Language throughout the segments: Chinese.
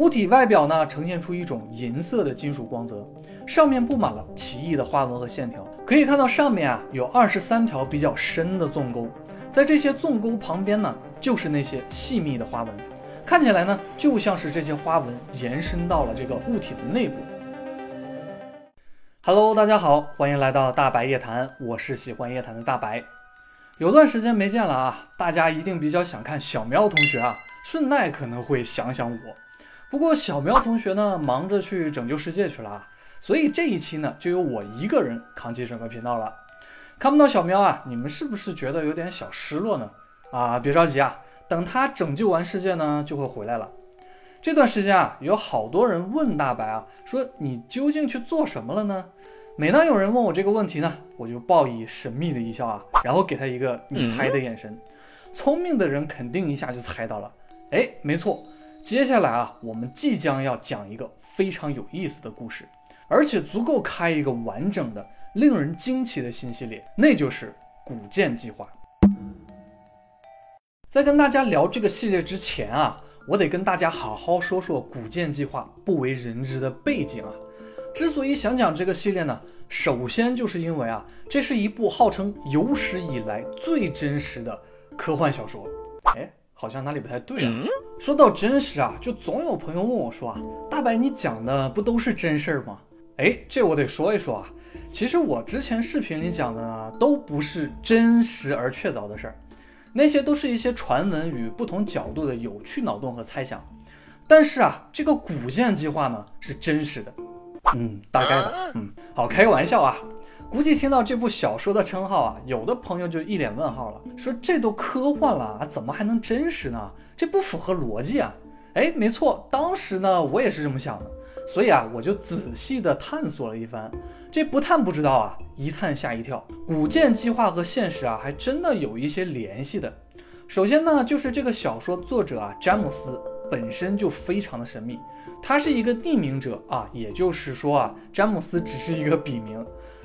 物体外表呢呈现出一种银色的金属光泽，上面布满了奇异的花纹和线条。可以看到上面啊有二十三条比较深的纵沟，在这些纵沟旁边呢就是那些细密的花纹，看起来呢就像是这些花纹延伸到了这个物体的内部。Hello，大家好，欢迎来到大白夜谈，我是喜欢夜谈的大白。有段时间没见了啊，大家一定比较想看小喵同学啊，顺带可能会想想我。不过小喵同学呢，忙着去拯救世界去了啊，所以这一期呢，就由我一个人扛起整个频道了。看不到小喵啊，你们是不是觉得有点小失落呢？啊，别着急啊，等他拯救完世界呢，就会回来了。这段时间啊，有好多人问大白啊，说你究竟去做什么了呢？每当有人问我这个问题呢，我就报以神秘的一笑啊，然后给他一个你猜的眼神。聪明的人肯定一下就猜到了，哎，没错，接下来啊，我们即将要讲一个非常有意思的故事，而且足够开一个完整的、令人惊奇的新系列，那就是古剑计划。在跟大家聊这个系列之前啊。我得跟大家好好说说古剑计划不为人知的背景啊！之所以想讲这个系列呢，首先就是因为啊，这是一部号称有史以来最真实的科幻小说。哎，好像哪里不太对啊？说到真实啊，就总有朋友问我说啊，大白你讲的不都是真事儿吗？哎，这我得说一说啊，其实我之前视频里讲的呢，都不是真实而确凿的事儿。那些都是一些传闻与不同角度的有趣脑洞和猜想，但是啊，这个古建计划呢是真实的，嗯，大概吧，嗯，好，开个玩笑啊，估计听到这部小说的称号啊，有的朋友就一脸问号了，说这都科幻了啊，怎么还能真实呢？这不符合逻辑啊！哎，没错，当时呢我也是这么想的。所以啊，我就仔细的探索了一番，这不探不知道啊，一探吓一跳。古剑计划和现实啊，还真的有一些联系的。首先呢，就是这个小说作者啊，詹姆斯本身就非常的神秘，他是一个匿名者啊，也就是说啊，詹姆斯只是一个笔名。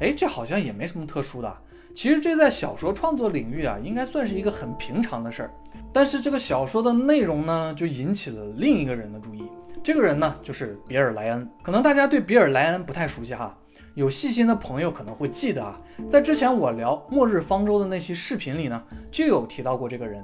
哎，这好像也没什么特殊的。其实这在小说创作领域啊，应该算是一个很平常的事儿。但是这个小说的内容呢，就引起了另一个人的注意。这个人呢，就是比尔·莱恩。可能大家对比尔·莱恩不太熟悉哈，有细心的朋友可能会记得啊，在之前我聊《末日方舟》的那期视频里呢，就有提到过这个人。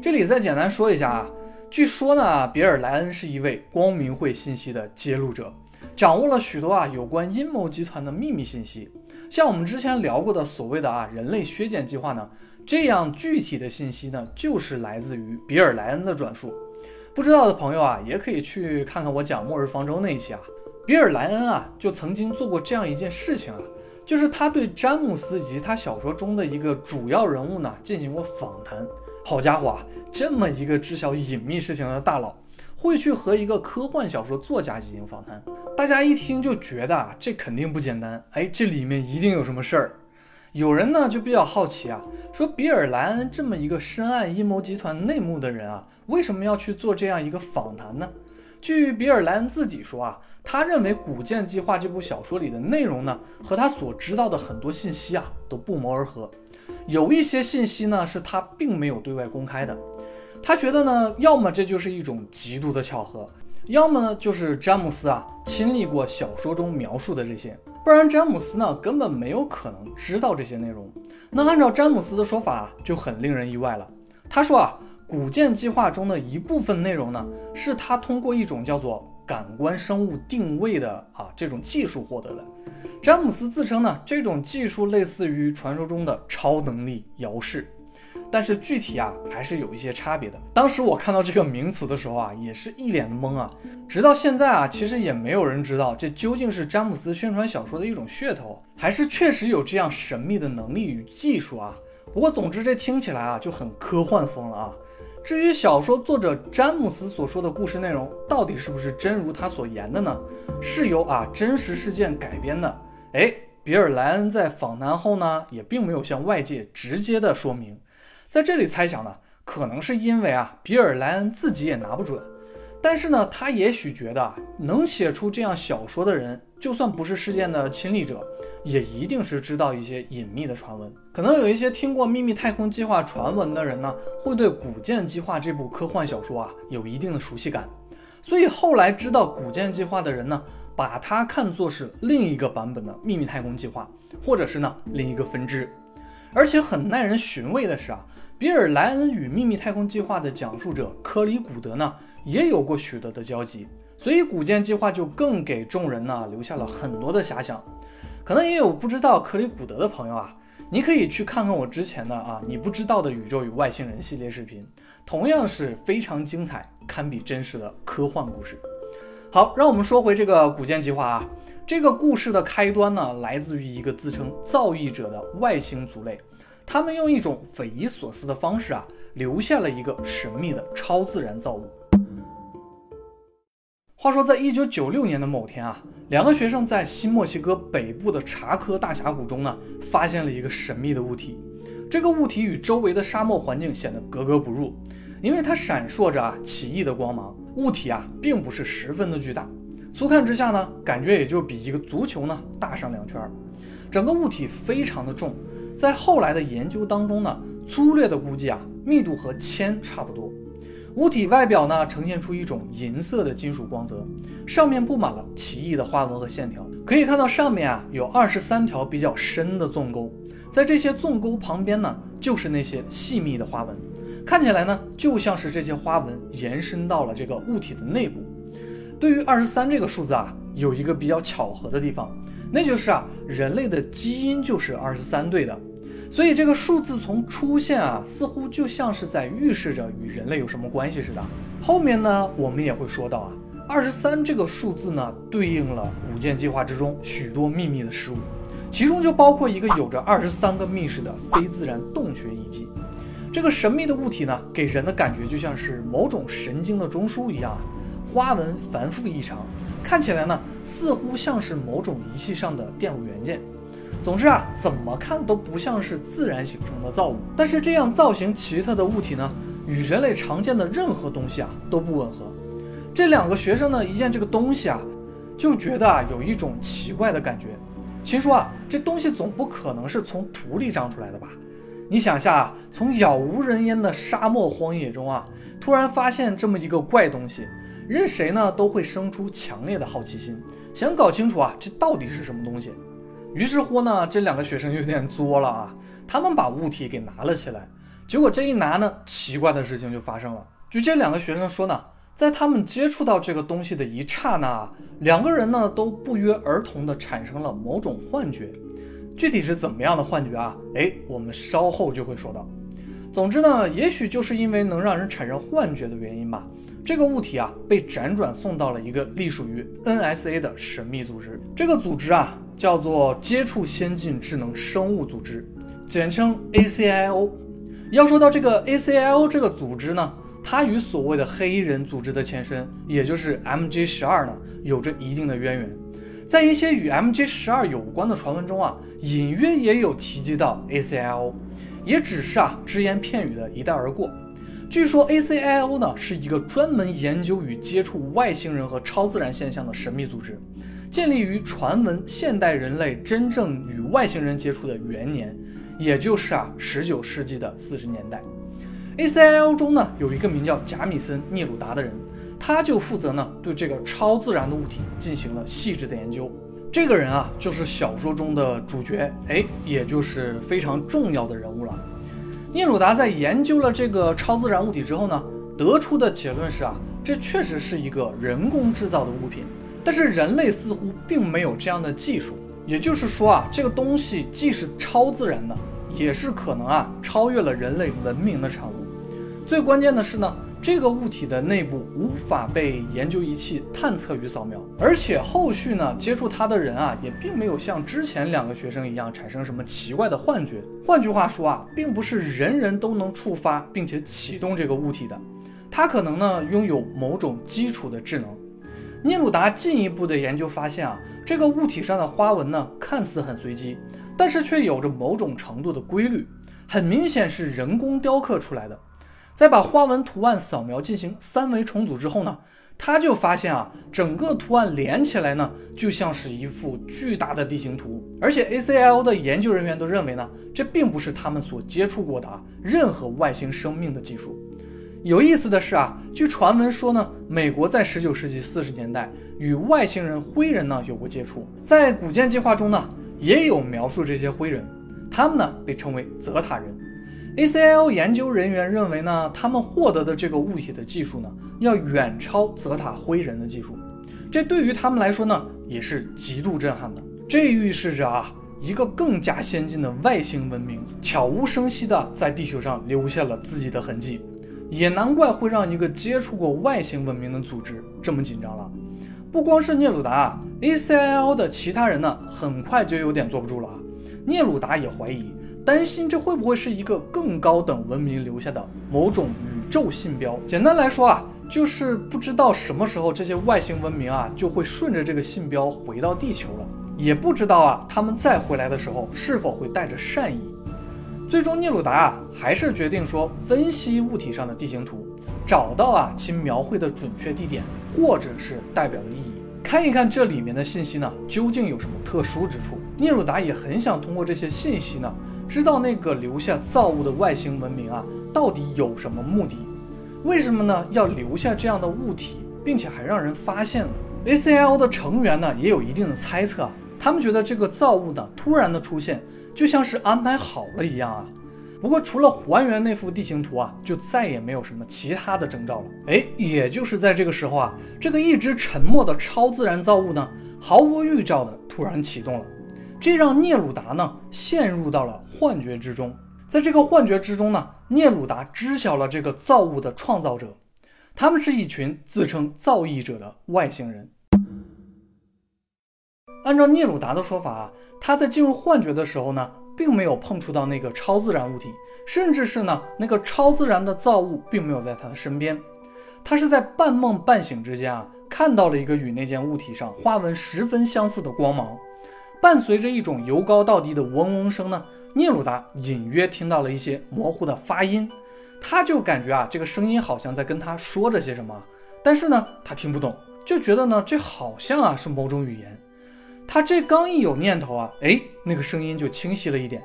这里再简单说一下啊，据说呢，比尔·莱恩是一位光明会信息的揭露者，掌握了许多啊有关阴谋集团的秘密信息。像我们之前聊过的所谓的啊人类削减计划呢，这样具体的信息呢，就是来自于比尔·莱恩的转述。不知道的朋友啊，也可以去看看我讲《末日方舟》那一期啊。比尔·莱恩啊，就曾经做过这样一件事情啊，就是他对詹姆斯以及他小说中的一个主要人物呢进行过访谈。好家伙啊，这么一个知晓隐秘事情的大佬，会去和一个科幻小说作家进行访谈，大家一听就觉得啊，这肯定不简单。哎，这里面一定有什么事儿。有人呢就比较好奇啊，说比尔·莱恩这么一个深谙阴谋集团内幕的人啊，为什么要去做这样一个访谈呢？据比尔·莱恩自己说啊，他认为《古剑计划》这部小说里的内容呢，和他所知道的很多信息啊都不谋而合，有一些信息呢是他并没有对外公开的。他觉得呢，要么这就是一种极度的巧合，要么呢就是詹姆斯啊亲历过小说中描述的这些。不然詹姆斯呢根本没有可能知道这些内容。那按照詹姆斯的说法就很令人意外了。他说啊，古剑计划中的一部分内容呢，是他通过一种叫做感官生物定位的啊这种技术获得的。詹姆斯自称呢，这种技术类似于传说中的超能力遥视。但是具体啊，还是有一些差别的。当时我看到这个名词的时候啊，也是一脸的懵啊。直到现在啊，其实也没有人知道这究竟是詹姆斯宣传小说的一种噱头，还是确实有这样神秘的能力与技术啊。不过总之这听起来啊就很科幻风了啊。至于小说作者詹姆斯所说的故事内容到底是不是真如他所言的呢？是由啊真实事件改编的。哎，比尔·莱恩在访谈后呢，也并没有向外界直接的说明。在这里猜想呢，可能是因为啊，比尔·莱恩自己也拿不准，但是呢，他也许觉得能写出这样小说的人，就算不是事件的亲历者，也一定是知道一些隐秘的传闻。可能有一些听过秘密太空计划传闻的人呢，会对《古剑计划》这部科幻小说啊有一定的熟悉感。所以后来知道古剑计划的人呢，把它看作是另一个版本的秘密太空计划，或者是呢另一个分支。而且很耐人寻味的是啊，比尔·莱恩与秘密太空计划的讲述者科里·古德呢，也有过许多的交集，所以古建计划就更给众人呢留下了很多的遐想。可能也有不知道科里·古德的朋友啊，你可以去看看我之前的啊你不知道的宇宙与外星人系列视频，同样是非常精彩，堪比真实的科幻故事。好，让我们说回这个古建计划啊。这个故事的开端呢，来自于一个自称造诣者的外星族类，他们用一种匪夷所思的方式啊，留下了一个神秘的超自然造物。话说，在一九九六年的某天啊，两个学生在新墨西哥北部的查科大峡谷中呢，发现了一个神秘的物体。这个物体与周围的沙漠环境显得格格不入，因为它闪烁着啊奇异的光芒。物体啊，并不是十分的巨大。粗看之下呢，感觉也就比一个足球呢大上两圈儿。整个物体非常的重，在后来的研究当中呢，粗略的估计啊，密度和铅差不多。物体外表呢，呈现出一种银色的金属光泽，上面布满了奇异的花纹和线条。可以看到上面啊，有二十三条比较深的纵沟，在这些纵沟旁边呢，就是那些细密的花纹，看起来呢，就像是这些花纹延伸到了这个物体的内部。对于二十三这个数字啊，有一个比较巧合的地方，那就是啊，人类的基因就是二十三对的，所以这个数字从出现啊，似乎就像是在预示着与人类有什么关系似的。后面呢，我们也会说到啊，二十三这个数字呢，对应了古建计划之中许多秘密的事物，其中就包括一个有着二十三个密室的非自然洞穴遗迹。这个神秘的物体呢，给人的感觉就像是某种神经的中枢一样。花纹繁复异常，看起来呢似乎像是某种仪器上的电路元件。总之啊，怎么看都不像是自然形成的造物。但是这样造型奇特的物体呢，与人类常见的任何东西啊都不吻合。这两个学生呢一见这个东西啊，就觉得啊有一种奇怪的感觉，心说啊这东西总不可能是从土里长出来的吧？你想下啊，从杳无人烟的沙漠荒野中啊，突然发现这么一个怪东西。任谁呢都会生出强烈的好奇心，想搞清楚啊这到底是什么东西。于是乎呢，这两个学生有点作了啊，他们把物体给拿了起来。结果这一拿呢，奇怪的事情就发生了。据这两个学生说呢，在他们接触到这个东西的一刹那，两个人呢都不约而同的产生了某种幻觉。具体是怎么样的幻觉啊？哎，我们稍后就会说到。总之呢，也许就是因为能让人产生幻觉的原因吧。这个物体啊，被辗转送到了一个隶属于 NSA 的神秘组织。这个组织啊，叫做接触先进智能生物组织，简称 ACIO。要说到这个 ACIO 这个组织呢，它与所谓的黑衣人组织的前身，也就是 MJ 十二呢，有着一定的渊源。在一些与 MJ 十二有关的传闻中啊，隐约也有提及到 ACIO，也只是啊只言片语的一带而过。据说 ACIO 呢是一个专门研究与接触外星人和超自然现象的神秘组织，建立于传闻现代人类真正与外星人接触的元年，也就是啊19世纪的四十年代。ACIO 中呢有一个名叫贾米森·聂鲁达的人，他就负责呢对这个超自然的物体进行了细致的研究。这个人啊就是小说中的主角，哎，也就是非常重要的人物了。聂鲁达在研究了这个超自然物体之后呢，得出的结论是啊，这确实是一个人工制造的物品，但是人类似乎并没有这样的技术。也就是说啊，这个东西既是超自然的，也是可能啊超越了人类文明的产物。最关键的是呢。这个物体的内部无法被研究仪器探测与扫描，而且后续呢接触它的人啊，也并没有像之前两个学生一样产生什么奇怪的幻觉。换句话说啊，并不是人人都能触发并且启动这个物体的，它可能呢拥有某种基础的智能。聂鲁达进一步的研究发现啊，这个物体上的花纹呢看似很随机，但是却有着某种程度的规律，很明显是人工雕刻出来的。在把花纹图案扫描进行三维重组之后呢，他就发现啊，整个图案连起来呢，就像是一幅巨大的地形图。而且 ACIO 的研究人员都认为呢，这并不是他们所接触过的啊任何外星生命的技术。有意思的是啊，据传闻说呢，美国在19世纪40年代与外星人灰人呢有过接触，在古建计划中呢也有描述这些灰人，他们呢被称为泽塔人。ACIL 研究人员认为呢，他们获得的这个物体的技术呢要远超泽塔灰人的技术，这对于他们来说呢也是极度震撼的。这预示着啊，一个更加先进的外星文明悄无声息地在地球上留下了自己的痕迹。也难怪会让一个接触过外星文明的组织这么紧张了。不光是聂鲁达，ACIL 的其他人呢，很快就有点坐不住了。聂鲁达也怀疑，担心这会不会是一个更高等文明留下的某种宇宙信标？简单来说啊，就是不知道什么时候这些外星文明啊就会顺着这个信标回到地球了，也不知道啊他们再回来的时候是否会带着善意。最终，聂鲁达啊还是决定说分析物体上的地形图，找到啊其描绘的准确地点或者是代表的意义，看一看这里面的信息呢究竟有什么特殊之处。聂鲁达也很想通过这些信息呢，知道那个留下造物的外星文明啊到底有什么目的，为什么呢要留下这样的物体，并且还让人发现了。ACL 的成员呢也有一定的猜测啊，他们觉得这个造物呢突然的出现。就像是安排好了一样啊！不过除了还原那幅地形图啊，就再也没有什么其他的征兆了。哎，也就是在这个时候啊，这个一直沉默的超自然造物呢，毫无预兆的突然启动了，这让聂鲁达呢陷入到了幻觉之中。在这个幻觉之中呢，聂鲁达知晓了这个造物的创造者，他们是一群自称造诣者的外星人。按照聂鲁达的说法啊，他在进入幻觉的时候呢，并没有碰触到那个超自然物体，甚至是呢那个超自然的造物并没有在他的身边。他是在半梦半醒之间啊，看到了一个与那件物体上花纹十分相似的光芒，伴随着一种由高到低的嗡嗡声呢，聂鲁达隐约听到了一些模糊的发音，他就感觉啊这个声音好像在跟他说着些什么，但是呢他听不懂，就觉得呢这好像啊是某种语言。他这刚一有念头啊，哎，那个声音就清晰了一点。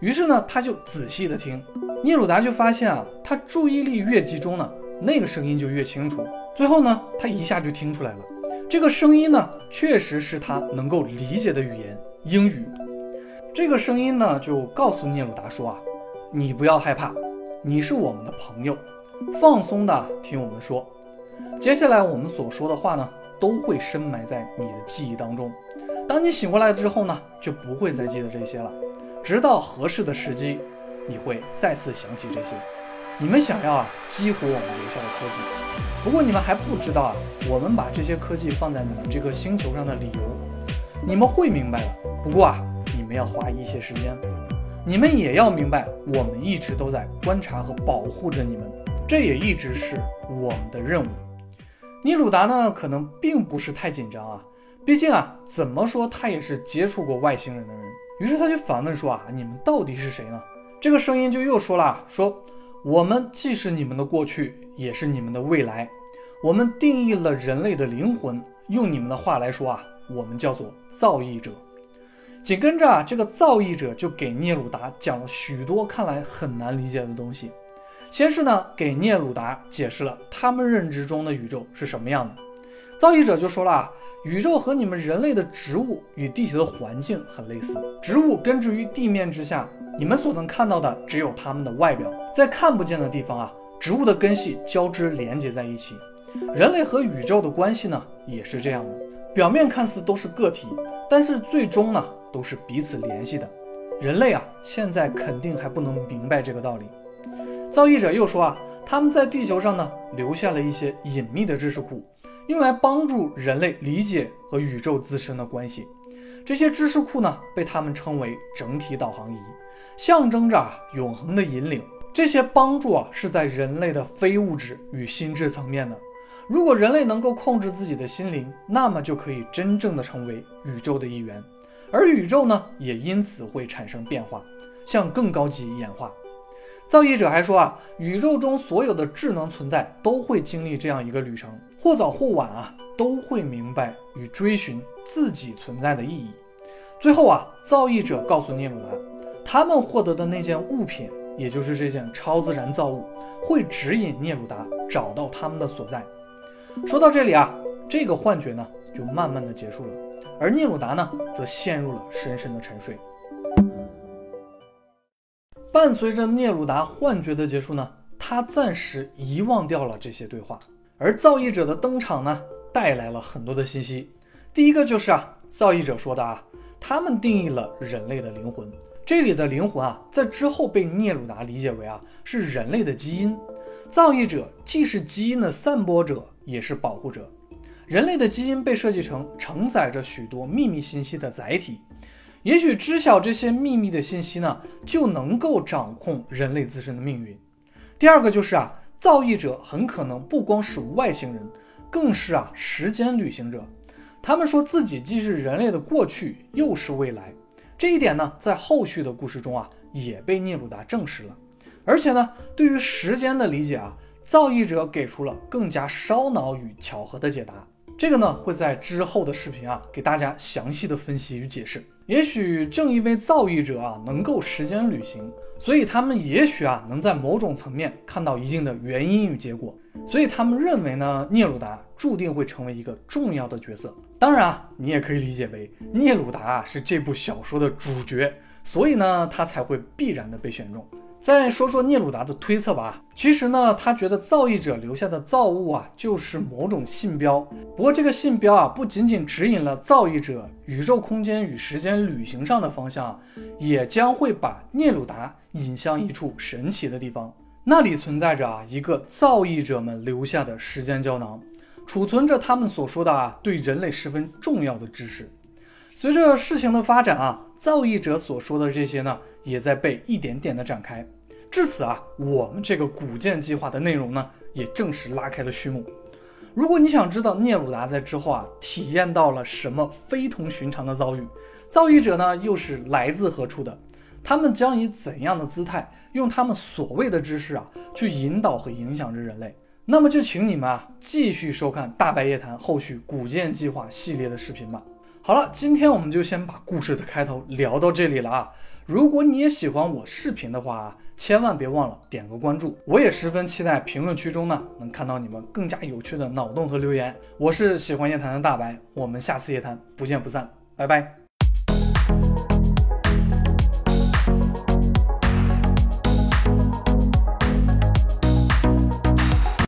于是呢，他就仔细的听。聂鲁达就发现啊，他注意力越集中呢，那个声音就越清楚。最后呢，他一下就听出来了，这个声音呢，确实是他能够理解的语言——英语。这个声音呢，就告诉聂鲁达说啊，你不要害怕，你是我们的朋友，放松的听我们说。接下来我们所说的话呢，都会深埋在你的记忆当中。当你醒过来之后呢，就不会再记得这些了，直到合适的时机，你会再次想起这些。你们想要啊激活我们留下的科技，不过你们还不知道啊，我们把这些科技放在你们这个星球上的理由，你们会明白的。不过啊，你们要花一些时间，你们也要明白，我们一直都在观察和保护着你们，这也一直是我们的任务。尼鲁达呢，可能并不是太紧张啊。毕竟啊，怎么说他也是接触过外星人的人。于是他就反问说：“啊，你们到底是谁呢？”这个声音就又说了：“说我们既是你们的过去，也是你们的未来。我们定义了人类的灵魂，用你们的话来说啊，我们叫做造诣者。”紧跟着啊，这个造诣者就给聂鲁达讲了许多看来很难理解的东西。先是呢，给聂鲁达解释了他们认知中的宇宙是什么样的。造诣者就说了啊。宇宙和你们人类的植物与地球的环境很类似，植物根植于地面之下，你们所能看到的只有它们的外表，在看不见的地方啊，植物的根系交织连接在一起。人类和宇宙的关系呢，也是这样的，表面看似都是个体，但是最终呢，都是彼此联系的。人类啊，现在肯定还不能明白这个道理。造诣者又说啊，他们在地球上呢，留下了一些隐秘的知识库。用来帮助人类理解和宇宙自身的关系，这些知识库呢，被他们称为整体导航仪，象征着永恒的引领。这些帮助啊，是在人类的非物质与心智层面的。如果人类能够控制自己的心灵，那么就可以真正的成为宇宙的一员，而宇宙呢，也因此会产生变化，向更高级演化。造诣者还说啊，宇宙中所有的智能存在都会经历这样一个旅程。或早或晚啊，都会明白与追寻自己存在的意义。最后啊，造诣者告诉聂鲁达，他们获得的那件物品也就是这件超自然造物，会指引聂鲁达找到他们的所在。说到这里啊，这个幻觉呢就慢慢的结束了，而聂鲁达呢则陷入了深深的沉睡。伴随着聂鲁达幻觉的结束呢，他暂时遗忘掉了这些对话，而造诣者的登场呢，带来了很多的信息。第一个就是啊，造诣者说的啊，他们定义了人类的灵魂。这里的灵魂啊，在之后被聂鲁达理解为啊，是人类的基因。造诣者既是基因的散播者，也是保护者。人类的基因被设计成承载着许多秘密信息的载体。也许知晓这些秘密的信息呢，就能够掌控人类自身的命运。第二个就是啊，造诣者很可能不光是外星人，更是啊时间旅行者。他们说自己既是人类的过去，又是未来。这一点呢，在后续的故事中啊，也被聂鲁达证实了。而且呢，对于时间的理解啊，造诣者给出了更加烧脑与巧合的解答。这个呢，会在之后的视频啊，给大家详细的分析与解释。也许正因为造诣者啊能够时间旅行，所以他们也许啊能在某种层面看到一定的原因与结果。所以他们认为呢，聂鲁达注定会成为一个重要的角色。当然啊，你也可以理解为聂鲁达啊是这部小说的主角，所以呢，他才会必然的被选中。再说说聂鲁达的推测吧。其实呢，他觉得造诣者留下的造物啊，就是某种信标。不过这个信标啊，不仅仅指引了造诣者宇宙空间与时间旅行上的方向，也将会把聂鲁达引向一处神奇的地方。那里存在着啊一个造诣者们留下的时间胶囊，储存着他们所说的啊对人类十分重要的知识。随着事情的发展啊，造诣者所说的这些呢，也在被一点点的展开。至此啊，我们这个古建计划的内容呢，也正式拉开了序幕。如果你想知道聂鲁达在之后啊体验到了什么非同寻常的遭遇，造诣者呢又是来自何处的？他们将以怎样的姿态，用他们所谓的知识啊，去引导和影响着人类？那么就请你们啊，继续收看《大白夜谈》后续古剑计划系列的视频吧。好了，今天我们就先把故事的开头聊到这里了啊。如果你也喜欢我视频的话啊，千万别忘了点个关注。我也十分期待评论区中呢，能看到你们更加有趣的脑洞和留言。我是喜欢夜谈的大白，我们下次夜谈不见不散，拜拜。